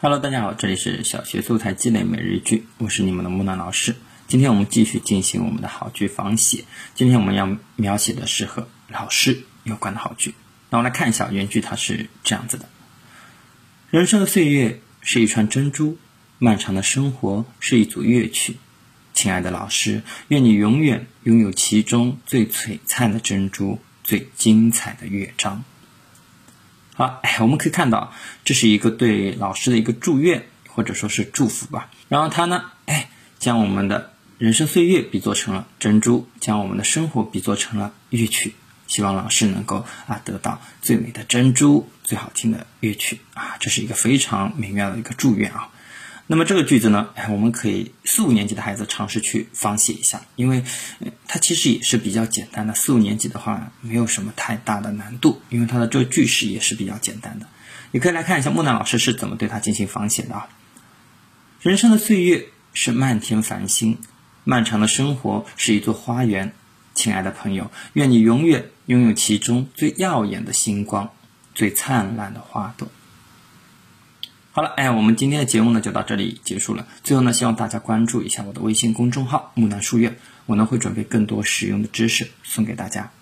Hello，大家好，这里是小学素材积累每日句，我是你们的木兰老师。今天我们继续进行我们的好句仿写。今天我们要描写的是和老师有关的好句。那我们来看一下原句，它是这样子的：人生的岁月是一串珍珠，漫长的生活是一组乐曲。亲爱的老师，愿你永远拥有其中最璀璨的珍珠，最精彩的乐章。好，我们可以看到，这是一个对老师的一个祝愿，或者说是祝福吧。然后他呢，哎，将我们的人生岁月比作成了珍珠，将我们的生活比作成了乐曲，希望老师能够啊得到最美的珍珠，最好听的乐曲啊，这是一个非常美妙的一个祝愿啊。那么这个句子呢，哎，我们可以四五年级的孩子尝试去仿写一下，因为它其实也是比较简单的。四五年级的话，没有什么太大的难度，因为它的这个句式也是比较简单的。你可以来看一下木兰老师是怎么对它进行仿写的啊。人生的岁月是漫天繁星，漫长的生活是一座花园。亲爱的朋友，愿你永远拥有其中最耀眼的星光，最灿烂的花朵。好了，哎，我们今天的节目呢就到这里结束了。最后呢，希望大家关注一下我的微信公众号“木兰书院”，我呢会准备更多实用的知识送给大家。